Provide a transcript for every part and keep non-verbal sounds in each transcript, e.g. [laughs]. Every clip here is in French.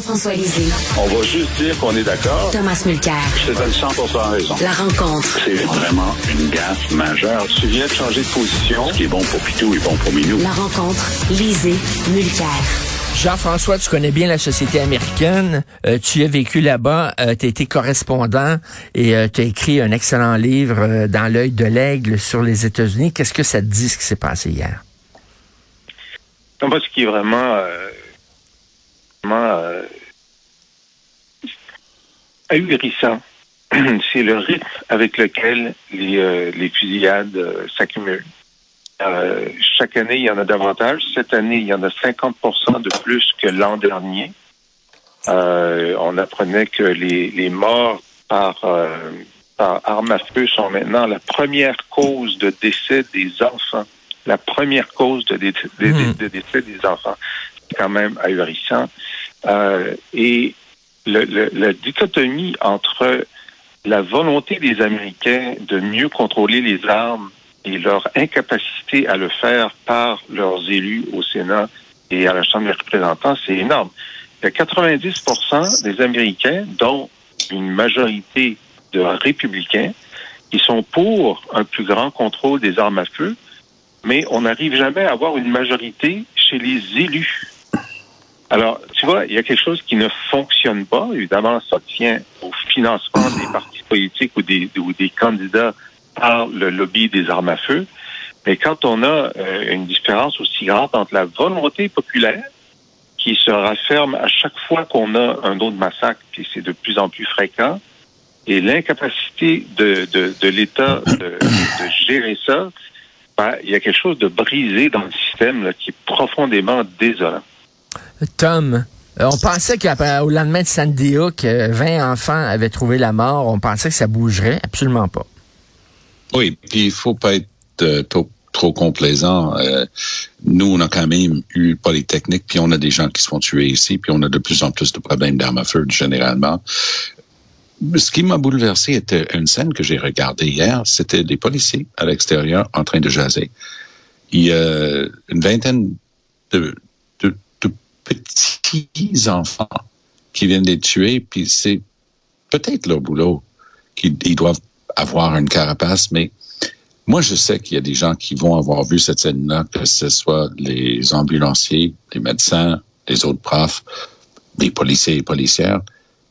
Jean-François Lisée, On va juste dire qu'on est d'accord. Thomas Mulcair. Je te donne 100 raison. La rencontre. C'est vraiment une gaffe majeure. Tu viens de changer de position. Ce qui est bon pour Pitou est bon pour Minou. La rencontre. Lisée. Mulcair. Jean-François, tu connais bien la société américaine. Euh, tu as vécu là-bas, euh, tu as été correspondant et tu as écrit un excellent livre euh, dans l'œil de l'aigle sur les États-Unis. Qu'est-ce que ça te dit ce qui s'est passé hier? Non, moi, ce qui est vraiment, euh, vraiment ahurissant, [clears throat] c'est le rythme avec lequel les, euh, les fusillades euh, s'accumulent. Euh, chaque année, il y en a davantage. Cette année, il y en a 50% de plus que l'an dernier. On apprenait que les, les morts par, par arme à feu sont maintenant la première cause de décès des enfants. La première cause de, Hmm. de décès des enfants. Quand même ahurissant. Euh, et le, le- la dichotomie entre la volonté des Américains de mieux contrôler les armes et leur incapacité à le faire par leurs élus au Sénat et à la Chambre des représentants, c'est énorme. Il y a 90% des Américains, dont une majorité de républicains, qui sont pour un plus grand contrôle des armes à feu, mais on n'arrive jamais à avoir une majorité chez les élus. Alors, tu vois, il y a quelque chose qui ne fonctionne pas. Évidemment, ça tient au financement des [coughs] partis politiques ou des, ou des candidats par le lobby des armes à feu. Mais quand on a euh, une différence aussi grande entre la volonté populaire, qui se rafferme à chaque fois qu'on a un autre massacre, puis c'est de plus en plus fréquent, et l'incapacité de, de, de l'État de, de gérer ça, ben, il y a quelque chose de brisé dans le système là, qui est profondément désolant. Tom, euh, on pensait qu'au lendemain de Sandy Hook, euh, 20 enfants avaient trouvé la mort. On pensait que ça bougerait. Absolument pas. Oui, puis il faut pas être euh, trop, complaisant. Euh, nous, on a quand même eu Polytechnique, puis on a des gens qui se font tuer ici, puis on a de plus en plus de problèmes d'armes à feu généralement. Ce qui m'a bouleversé était une scène que j'ai regardée hier. C'était des policiers à l'extérieur en train de jaser. Il y a une vingtaine de, de, de petits enfants qui viennent les tuer, puis c'est peut-être leur boulot qu'ils ils doivent avoir une carapace, mais moi, je sais qu'il y a des gens qui vont avoir vu cette scène-là, que ce soit les ambulanciers, les médecins, les autres profs, les policiers et policières,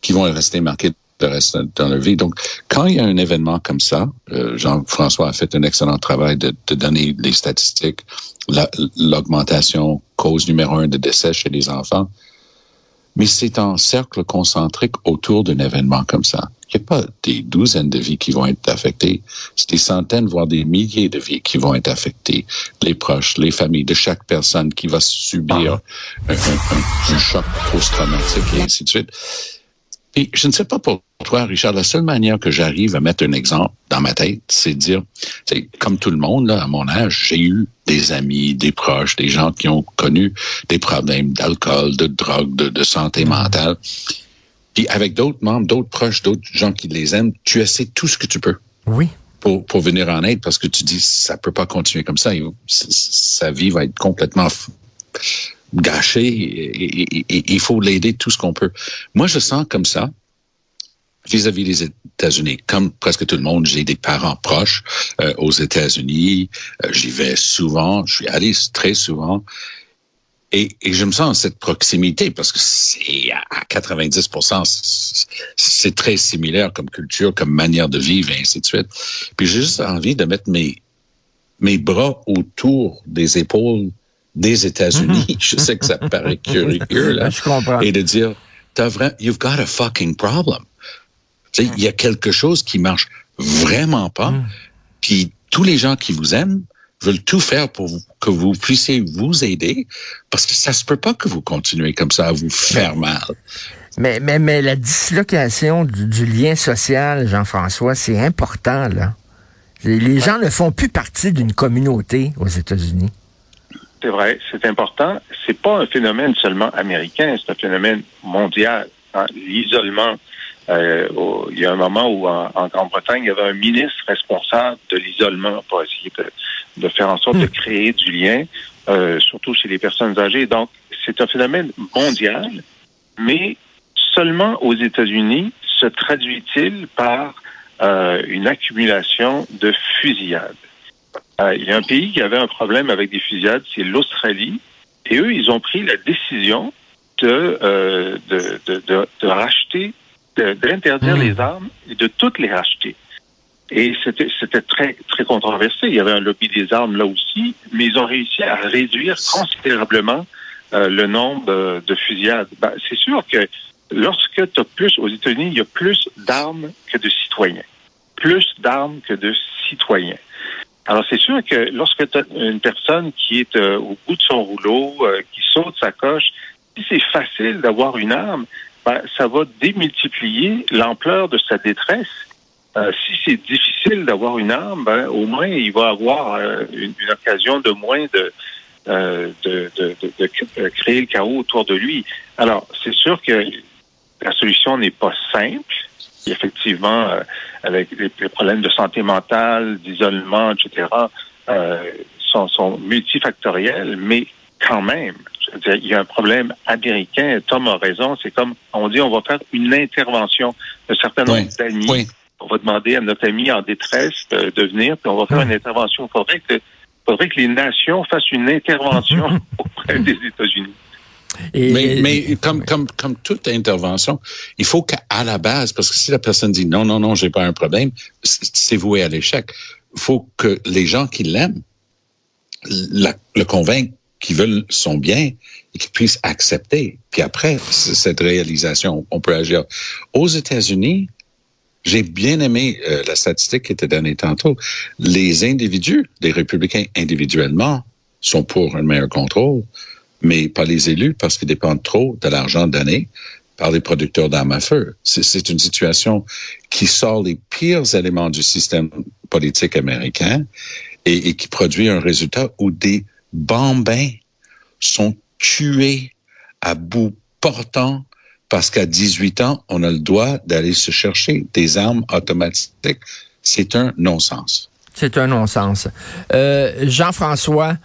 qui vont rester marqués de reste dans leur vie. Donc, quand il y a un événement comme ça, euh, Jean-François a fait un excellent travail de, de donner les statistiques, la- l'augmentation, cause numéro un de décès chez les enfants, mais c'est en cercle concentrique autour d'un événement comme ça. Il n'y a pas des douzaines de vies qui vont être affectées, c'est des centaines, voire des milliers de vies qui vont être affectées. Les proches, les familles de chaque personne qui va subir un, un- un- un choc post-traumatique et ainsi de suite. Et je ne sais pas pour toi, Richard, la seule manière que j'arrive à mettre un exemple dans ma tête, c'est de dire, c'est comme tout le monde, là, à mon âge, j'ai eu des amis, des proches, des gens qui ont connu des problèmes d'alcool, de drogue, de, de santé mentale. Puis avec d'autres membres, d'autres proches, d'autres gens qui les aiment, tu essaies tout ce que tu peux Oui. pour, pour venir en aide parce que tu dis, ça peut pas continuer comme ça. Sa vie va être complètement et il faut l'aider tout ce qu'on peut. Moi, je sens comme ça vis-à-vis des États-Unis. Comme presque tout le monde, j'ai des parents proches euh, aux États-Unis. Euh, J'y vais souvent. Je suis allé très souvent. Et, et, je me sens cette proximité parce que c'est à 90% c'est très similaire comme culture, comme manière de vivre et ainsi de suite. Puis j'ai juste envie de mettre mes mes bras autour des épaules des États-Unis. -hmm. [laughs] Je sais que ça paraît curieux là, je comprends. et de dire t'as vraiment you've got a fucking problem. Il y a quelque chose qui marche vraiment pas. Mm. Puis tous les gens qui vous aiment veulent tout faire pour vous, que vous puissiez vous aider, parce que ça se peut pas que vous continuez comme ça à vous faire mal. Mais, mais, mais la dislocation du, du lien social, Jean-François, c'est important, là. Les gens ne font plus partie d'une communauté aux États-Unis. C'est vrai, c'est important. C'est pas un phénomène seulement américain, c'est un phénomène mondial. Hein. L'isolement, euh, il y a un moment où en, en Grande-Bretagne, il y avait un ministre responsable de l'isolement pour essayer de, de, faire en sorte mmh. de créer du lien, euh, surtout chez les personnes âgées. Donc, c'est un phénomène mondial, mais seulement aux États-Unis se traduit-il par euh, une accumulation de fusillades. Euh, il y a un pays qui avait un problème avec des fusillades, c'est l'Australie, et eux, ils ont pris la décision de, euh, de, de, de, de racheter d'interdire mmh. les armes et de toutes les racheter. Et c'était c'était très très controversé. Il y avait un lobby des armes là aussi, mais ils ont réussi à réduire considérablement euh, le nombre de, de fusillades. Ben, c'est sûr que lorsque tu as plus aux États-Unis, il y a plus d'armes que de citoyens, plus d'armes que de citoyens. Alors c'est sûr que lorsque tu as une personne qui est euh, au bout de son rouleau, euh, qui saute sa coche, si c'est facile d'avoir une arme, ben, ça va démultiplier l'ampleur de sa détresse. Euh, si c'est difficile d'avoir une arme, ben, au moins il va avoir euh, une, occasion de moins de, euh, de, de, de, créer le chaos autour de lui. Alors, c'est sûr que la solution n'est pas simple. Effectivement, euh, avec les, les, problèmes de santé mentale, d'isolement, etc., sont, sont multifactoriels, mais quand même, il y a un problème américain. Tom a raison. C'est comme on dit, on va faire une intervention d'un certain nombre oui, d'amis. Oui. On va demander à notre ami en détresse de, de venir, puis on va faire oui. une intervention. Il faudrait que, faudrait que les nations fassent une intervention [laughs] auprès des États-Unis. Et... Mais, mais comme, comme, comme toute intervention, il faut qu'à la base, parce que si la personne dit non, non, non, j'ai pas un problème, c'est voué à l'échec. Il faut que les gens qui l'aiment le convaincre qui veulent son bien et qui puissent accepter. Puis après cette réalisation, on peut agir. Aux États-Unis, j'ai bien aimé euh, la statistique qui était donnée tantôt. Les individus, les républicains individuellement, sont pour un meilleur contrôle, mais pas les élus parce qu'ils dépendent trop de l'argent donné par les producteurs d'armes à feu. C'est une situation qui sort les pires éléments du système politique américain et, et qui produit un résultat où des bambins sont tués à bout portant parce qu'à 18 ans, on a le droit d'aller se chercher des armes automatiques. C'est un non-sens. C'est un non-sens. Euh, Jean-François,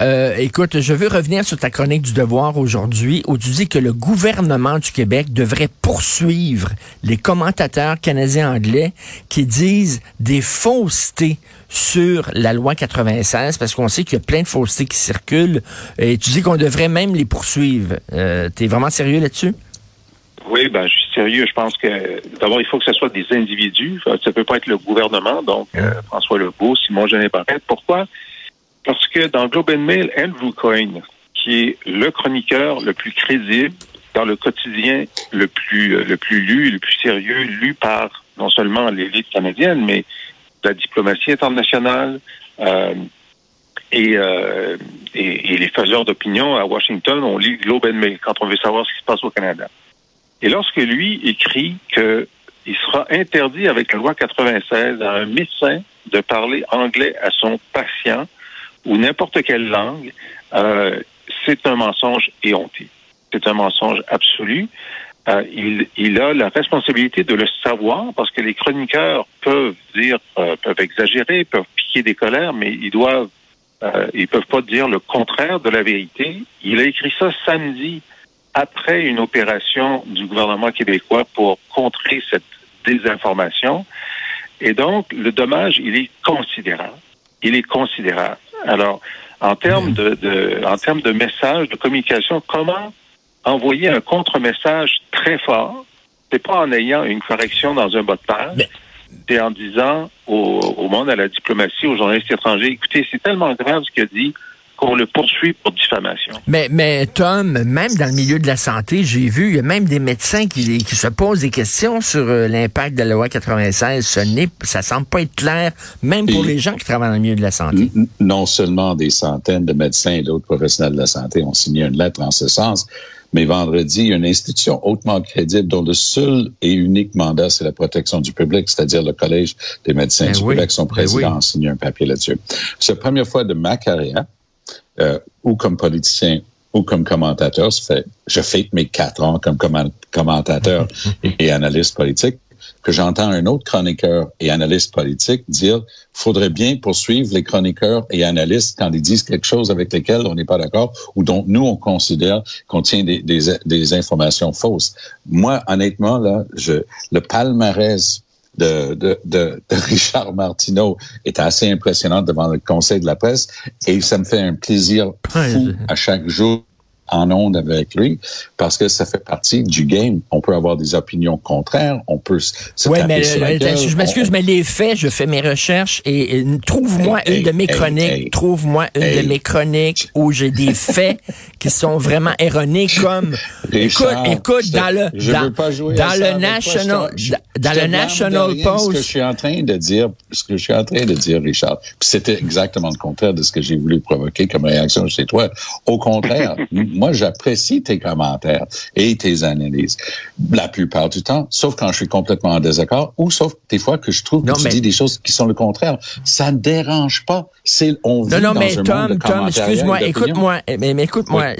euh, écoute, je veux revenir sur ta chronique du devoir aujourd'hui où tu dis que le gouvernement du Québec devrait poursuivre les commentateurs canadiens-anglais qui disent des faussetés sur la loi 96 parce qu'on sait qu'il y a plein de faussetés qui circulent et tu dis qu'on devrait même les poursuivre. Euh, tu es vraiment sérieux là-dessus? Oui, ben je suis sérieux. Je pense que d'abord il faut que ce soit des individus. Ça peut pas être le gouvernement. Donc euh, François Legault, Simon Genet Barrette. Pourquoi? Parce que dans Globe and Mail, Andrew Coyne, qui est le chroniqueur le plus crédible dans le quotidien le plus le plus lu, le plus sérieux, lu par non seulement l'élite canadienne, mais la diplomatie internationale euh, et, euh, et, et, les faiseurs d'opinion à Washington, on lit Globe and Mail quand on veut savoir ce qui se passe au Canada. Et lorsque lui écrit que il sera interdit avec la loi 96 à un médecin de parler anglais à son patient ou n'importe quelle langue, euh, c'est un mensonge éhonté. C'est un mensonge absolu. Euh, il, il, a la responsabilité de le savoir parce que les chroniqueurs peuvent dire, euh, peuvent exagérer, peuvent piquer des colères, mais ils doivent, euh, ils peuvent pas dire le contraire de la vérité. Il a écrit ça samedi après une opération du gouvernement québécois pour contrer cette désinformation. Et donc, le dommage, il est considérable. Il est considérable. Alors, en termes de, de en termes de message, de communication, comment envoyer un contre-message très fort c'est pas en ayant une correction dans un bas de page, c'est en disant au, au, monde, à la diplomatie, aux journalistes étrangers, écoutez, c'est tellement grave ce qu'il a dit qu'on le poursuit pour diffamation. Mais, mais Tom, même dans le milieu de la santé, j'ai vu, il y a même des médecins qui, qui se posent des questions sur euh, l'impact de la loi 96. Ce n'est, ça semble pas être clair, même pour les gens qui travaillent dans le milieu de la santé. Non seulement des centaines de médecins et d'autres professionnels de la santé ont signé une lettre en ce sens, mais vendredi, une institution hautement crédible dont le seul et unique mandat, c'est la protection du public, c'est-à-dire le Collège des médecins ben du Québec, son ben président a signé un papier là-dessus. C'est la première fois de ma carrière, euh, ou comme politicien ou comme commentateur, ça fait, je fête mes quatre ans comme commentateur [laughs] et analyste politique, que j'entends un autre chroniqueur et analyste politique dire faudrait bien poursuivre les chroniqueurs et analystes quand ils disent quelque chose avec lesquels on n'est pas d'accord ou dont nous on considère qu'on tient des, des, des, informations fausses. Moi, honnêtement, là, je, le palmarès de, de, de, de, [laughs] Richard Martineau est assez impressionnant devant le Conseil de la presse. Et ça me fait un plaisir fou à chaque jour en onde avec lui parce que ça fait partie du game. On peut avoir des opinions contraires, on peut se Oui, mais je m'excuse, mais les faits, je fais mes recherches et, trouve-moi une de mes chroniques, trouve-moi une de mes chroniques où j'ai des [laughs] faits qui sont vraiment erronés comme écoute, écoute dans le dans, le national dans le national post ce que je suis en train de dire ce que je suis en train de dire Richard. C'était exactement le contraire de ce que j'ai voulu provoquer comme réaction chez toi. Au contraire [laughs] moi, j'apprécie tes commentaires et tes analyses la plupart du temps, sauf quand je suis complètement en désaccord ou sauf des fois que je trouve que tu dis des choses qui sont le contraire. Ça ne dérange pas. C'est on vit non, non, mais un Tom, monde de Tom, excuse-moi, écoute-moi, mais, mais écoute-moi.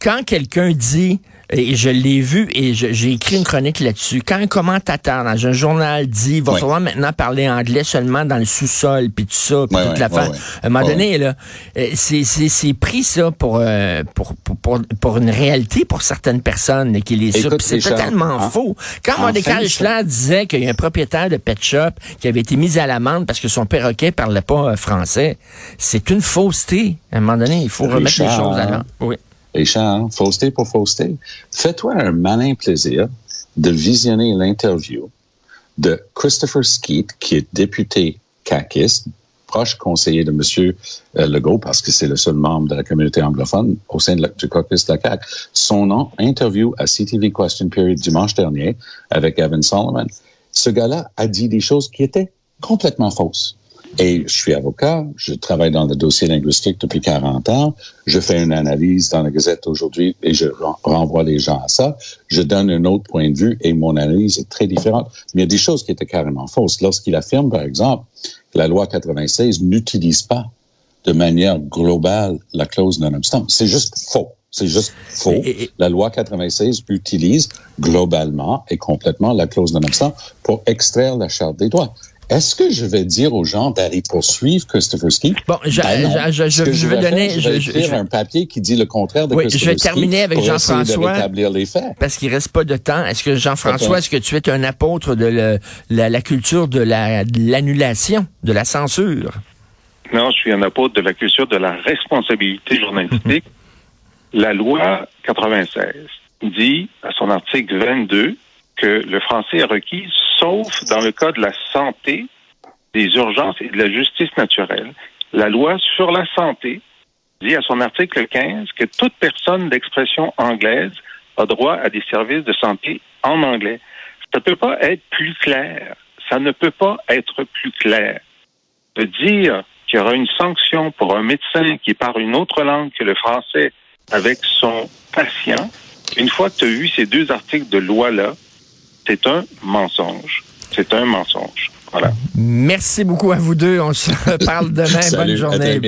quand quelqu'un dit et je l'ai vu et j'ai écrit une chronique là-dessus. Quand un commentateur dans un journal dit, va falloir maintenant parler anglais seulement dans le sous-sol, puis tout ça, puis toute la fin. À un moment donné, là, euh, c'est pris ça pour, euh, pour, pour, pour, une réalité pour certaines personnes qui les C'est totalement faux. Quand Mordecai Schler disait qu'il y a un propriétaire de pet shop qui avait été mis à l'amende parce que son perroquet parlait pas euh, français, c'est une fausseté. À un moment donné, il faut remettre les choses à l'heure. Oui. Richard, fausseté pour fausseté. Fais-toi un malin plaisir de visionner l'interview de Christopher Skeet, qui est député caquiste, proche conseiller de M. Euh, Legault, parce que c'est le seul membre de la communauté anglophone au sein du caucus de la CAQ. Son nom, interview à CTV Question Period dimanche dernier avec Evan Solomon. Ce gars-là a dit des choses qui étaient complètement fausses. Et je suis avocat, je travaille dans le dossier linguistique depuis 40 ans, je fais une analyse dans la Gazette aujourd'hui et je renvoie les gens à ça. Je donne un autre point de vue et mon analyse est très différente. Mais il y a des choses qui étaient carrément fausses. Lorsqu'il affirme, par exemple, que la loi 96 n'utilise pas de manière globale la clause non-obstant, c'est juste faux. C'est juste faux. La loi 96 utilise globalement et complètement la clause non-obstant pour extraire la charte des droits. Est-ce que je vais dire aux gens d'aller poursuivre Christopher Ski? Bon, je, ben je, je, je vais donner... je vais écrire un papier qui dit le contraire de oui, Christopher Je vais terminer avec Jean-François. les faits. Parce qu'il reste pas de temps. Est-ce que Jean-François, est-ce que tu es un apôtre de le, la, la, culture de l'annulation, de la censure? Non, je suis un apôtre de la culture de la responsabilité journalistique. [laughs] la loi 96 dit, à son article 22, que le français est requis sauf dans le cas de la santé, des urgences et de la justice naturelle. La loi sur la santé dit à son article 15 que toute personne d'expression anglaise a droit à des services de santé en anglais. Ça ne peut pas être plus clair. Ça ne peut pas être plus clair. De dire qu'il y aura une sanction pour un médecin qui parle une autre langue que le français avec son patient, une fois que tu as eu ces deux articles de loi-là, c'est un mensonge. C'est un mensonge. Voilà. Merci beaucoup à vous deux. On se [laughs] reparle demain. Bonne journée.